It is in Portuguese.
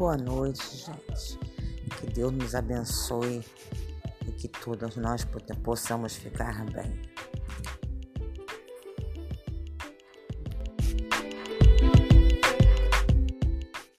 boa noite, gente. Que Deus nos abençoe e que todos nós possamos ficar bem.